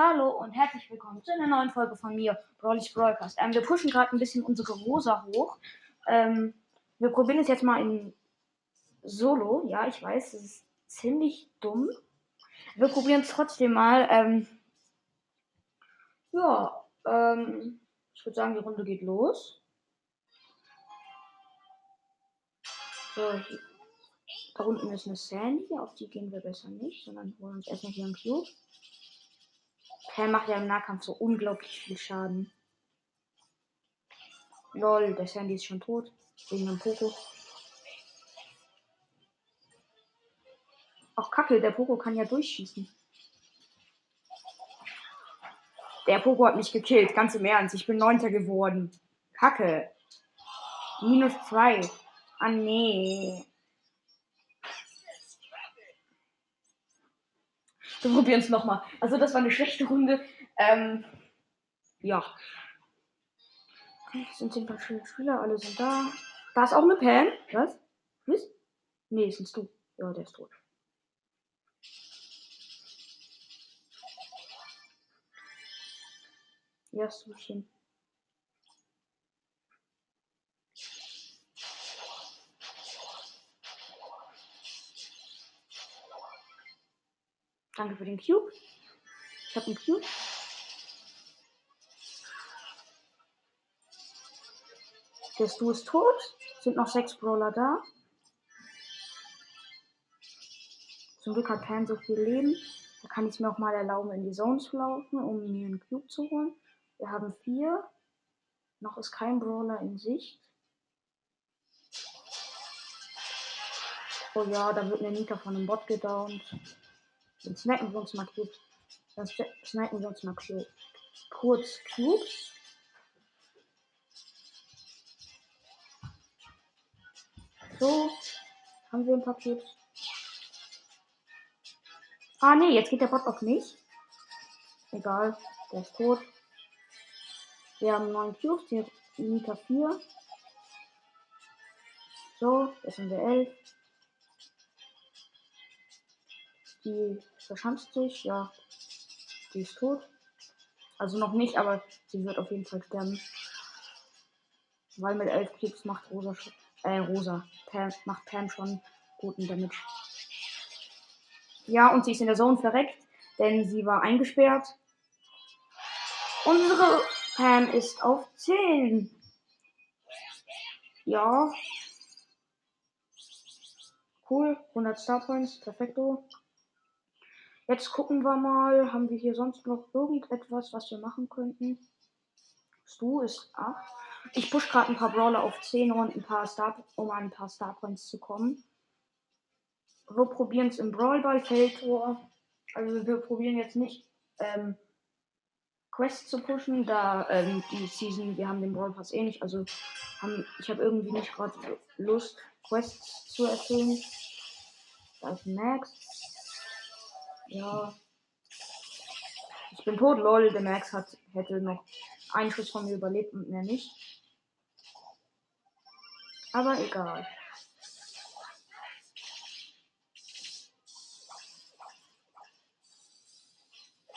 Hallo und herzlich willkommen zu einer neuen Folge von mir, Brawlys Broadcast. Ähm, wir pushen gerade ein bisschen unsere Rosa hoch. Ähm, wir probieren es jetzt mal in Solo. Ja, ich weiß, das ist ziemlich dumm. Wir probieren es trotzdem mal. Ähm, ja, ähm, ich würde sagen, die Runde geht los. So, da unten ist eine Sandy, auf die gehen wir besser nicht, sondern holen uns erstmal hier einen Cube. Pam macht ja im Nahkampf so unglaublich viel Schaden. Lol, der Sandy ist schon tot. Wegen dem Poco. Ach Kacke, der Poco kann ja durchschießen. Der Poco hat mich gekillt, ganz im Ernst. Ich bin Neunter geworden. Kacke. Minus zwei. Ah, nee. Wir probieren es nochmal. Also, das war eine schlechte Runde. Ähm, ja. Sind ein paar schöne Spieler, alle sind da. Da ist auch eine Pam. Was? Was? Nee, sind du. Ja, der ist tot. Ja, Suchen. Danke für den Cube. Ich habe einen Cube. Der Stu ist tot. Sind noch sechs Brawler da. Zum Glück hat Pan so viel Leben. Da kann ich es mir auch mal erlauben, in die Zones zu laufen, um mir einen Cube zu holen. Wir haben vier. Noch ist kein Brawler in Sicht. Oh ja, da wird eine Nita von einem Bot gedownt. Dann snacken wir uns mal kurz. Dann snacken wir uns mal kurz Cubes. So, haben wir ein paar Cubes. Ah nee, jetzt geht der Bot auf mich. Egal, der ist tot. Wir haben neun Cubes, die Mika 4. So, jetzt sind wir 11. Die verschanzt sich, ja. Die ist tot. Also noch nicht, aber sie wird auf jeden Fall sterben. Weil mit 11 Cubes macht Rosa schon, äh, Rosa, Pam, macht Pam schon guten Damage. Ja, und sie ist in der Zone verreckt, denn sie war eingesperrt. Unsere Pam ist auf 10. Ja. Cool, 100 Star Points, perfekto. Jetzt gucken wir mal, haben wir hier sonst noch irgendetwas, was wir machen könnten? Stu ist 8. Ich push gerade ein paar Brawler auf 10 und ein paar Star, um an ein paar Star Points zu kommen. Wir probieren es im Brawlball Feldtor. Also wir probieren jetzt nicht ähm, Quests zu pushen, da ähm, die Season, wir haben den Brawl Pass eh nicht, also haben, ich habe irgendwie nicht gerade Lust, Quests zu erfüllen. Da ist Max. Ja. Ich bin tot, lol. Der Max hat, hätte noch einen Schuss von mir überlebt und mehr nicht. Aber egal.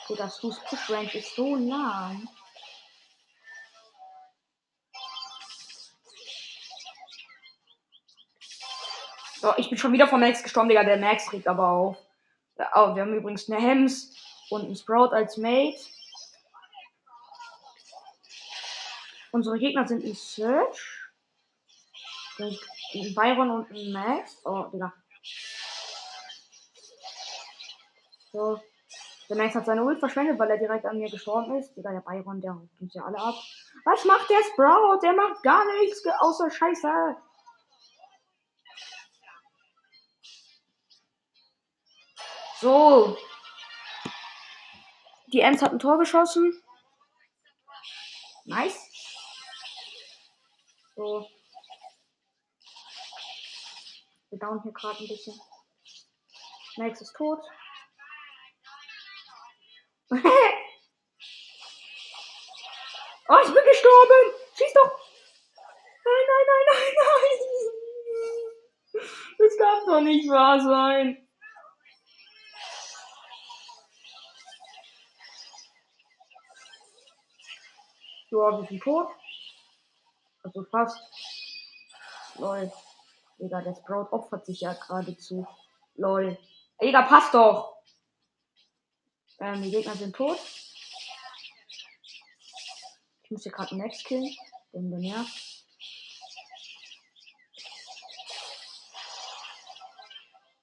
Digga, Stu's Push Range ist so lang. So, ich bin schon wieder vom Max gestorben, Digga. Der Max kriegt aber auf. Oh, wir haben übrigens eine Hems und einen Sprout als Mate. Unsere Gegner sind ein Search. Ein Byron und ein Max. Oh, Digga. So. Der Max hat seine Ult verschwendet, weil er direkt an mir gestorben ist. Digga, der Byron, der haut uns ja alle ab. Was macht der Sprout? Der macht gar nichts außer Scheiße. So. Die Ems hat ein Tor geschossen. Nice. So. Wir down hier gerade ein bisschen. Max ist tot. oh, ich bin gestorben. Schieß doch. Nein, nein, nein, nein, nein. Das darf doch nicht wahr sein. Ja, wir sind tot. Also fast. Lol. Digga, der Sprout opfert sich ja geradezu. Lol. Digga, passt doch. Ähm, die Gegner sind tot. Ich muss hier gerade Max killen. Den der nervt.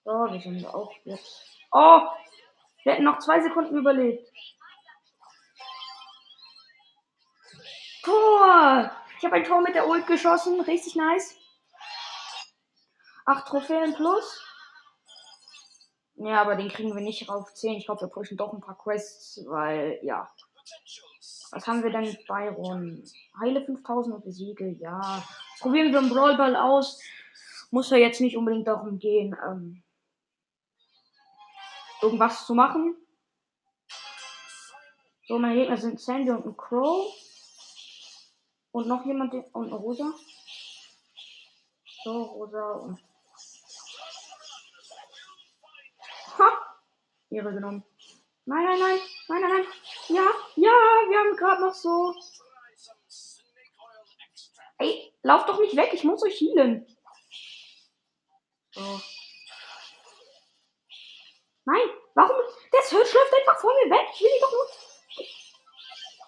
So, wir sind auch jetzt. Oh! Wir hätten noch zwei Sekunden überlebt. Ich habe ein Tor mit der Ult geschossen. Richtig nice. Acht Trophäen plus. Ja, aber den kriegen wir nicht auf 10. Ich glaube, wir pushen doch ein paar Quests, weil, ja. Was haben wir denn mit Byron? Heile 5000 und besiege, ja. Probieren wir einen Brawlball aus. Muss ja jetzt nicht unbedingt darum gehen, ähm, irgendwas zu machen. So, meine Gegner sind Sandy und ein Crow. Und noch jemand und Rosa. So, Rosa und. Ha! Ehre genommen. Nein, nein, nein, nein, nein, nein. Ja, ja, wir haben gerade noch so. Ey, lauf doch nicht weg, ich muss euch healen. So. Nein, warum? Der Search läuft einfach vor mir weg. Ich will ihn doch nur.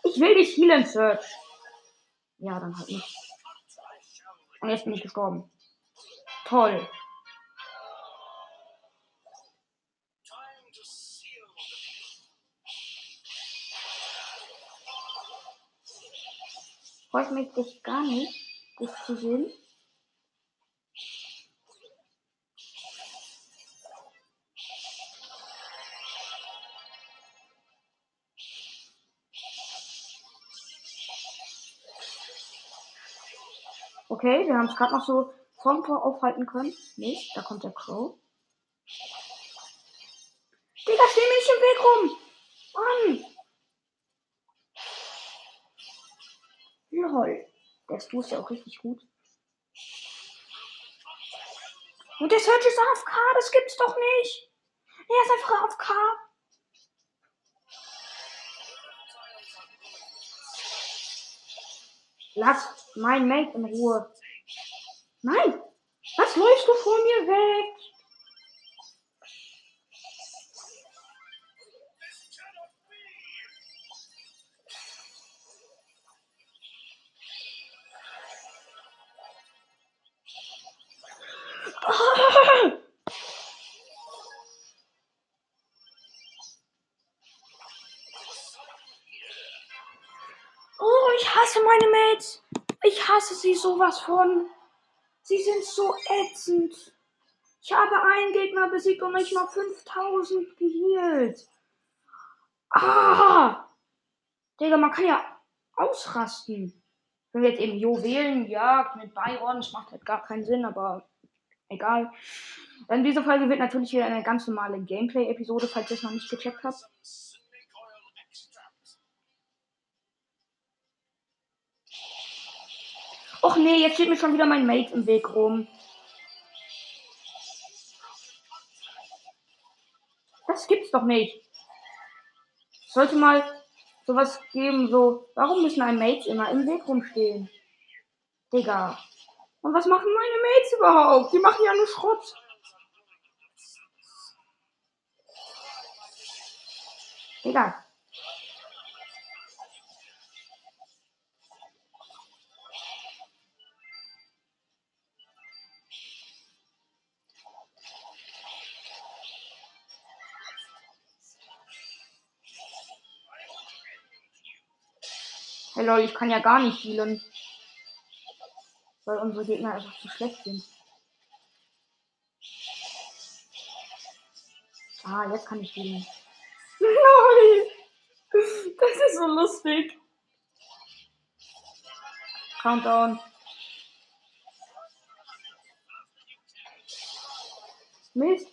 Ich will dich healen, Search. Ja, dann halt nicht. Und jetzt bin ich gestorben. Toll. Freut mich dich gar nicht, dich zu sehen. Okay, wir haben es gerade noch so vom Tor aufhalten können. Nicht, da kommt der Crow. Digga, steh mir nicht im Weg rum! Mann! Lol. Der Stu ist ja auch richtig gut. Und der Search ist AFK, das gibt's doch nicht. Er ist einfach AFK. Lass mein Mate in Ruhe. Nein! Was läufst du vor mir weg? Sowas von. Sie sind so ätzend. Ich habe einen Gegner besiegt und nicht mal 5000 gehielt. Ah! Digga, man kann ja ausrasten. Wenn wir jetzt eben ja, mit Byron, das macht halt gar keinen Sinn, aber egal. In dieser Folge wird natürlich wieder eine ganz normale Gameplay-Episode, falls ihr es noch nicht gecheckt habt. Och nee, jetzt steht mir schon wieder mein Mate im Weg rum. Das gibt's doch nicht. Sollte mal sowas geben, so, warum müssen ein Mates immer im Weg rumstehen? Digga. Und was machen meine Mates überhaupt? Die machen ja nur Schrott. Digga. Hey lol, ich kann ja gar nicht healen. Weil unsere Gegner einfach zu schlecht sind. Ah, jetzt kann ich healen. Lol! Das ist so lustig. Countdown. Mist.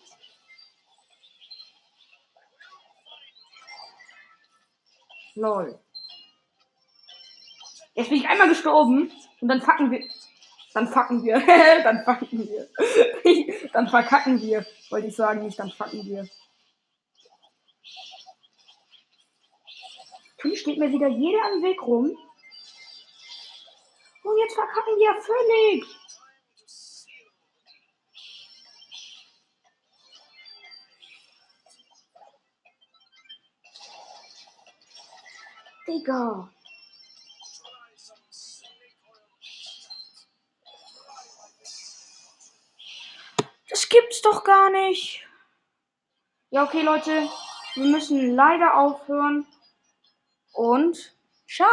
Lol. Jetzt bin ich einmal gestorben und dann fucken wir. Dann fucken wir. dann fucken wir. dann verkacken wir. Wollte ich sagen, nicht dann fucken wir. Natürlich steht mir wieder jeder am Weg rum. jetzt verkacken ja völlig. Digga. Gibt's doch gar nicht. Ja, okay, Leute. Wir müssen leider aufhören. Und ciao.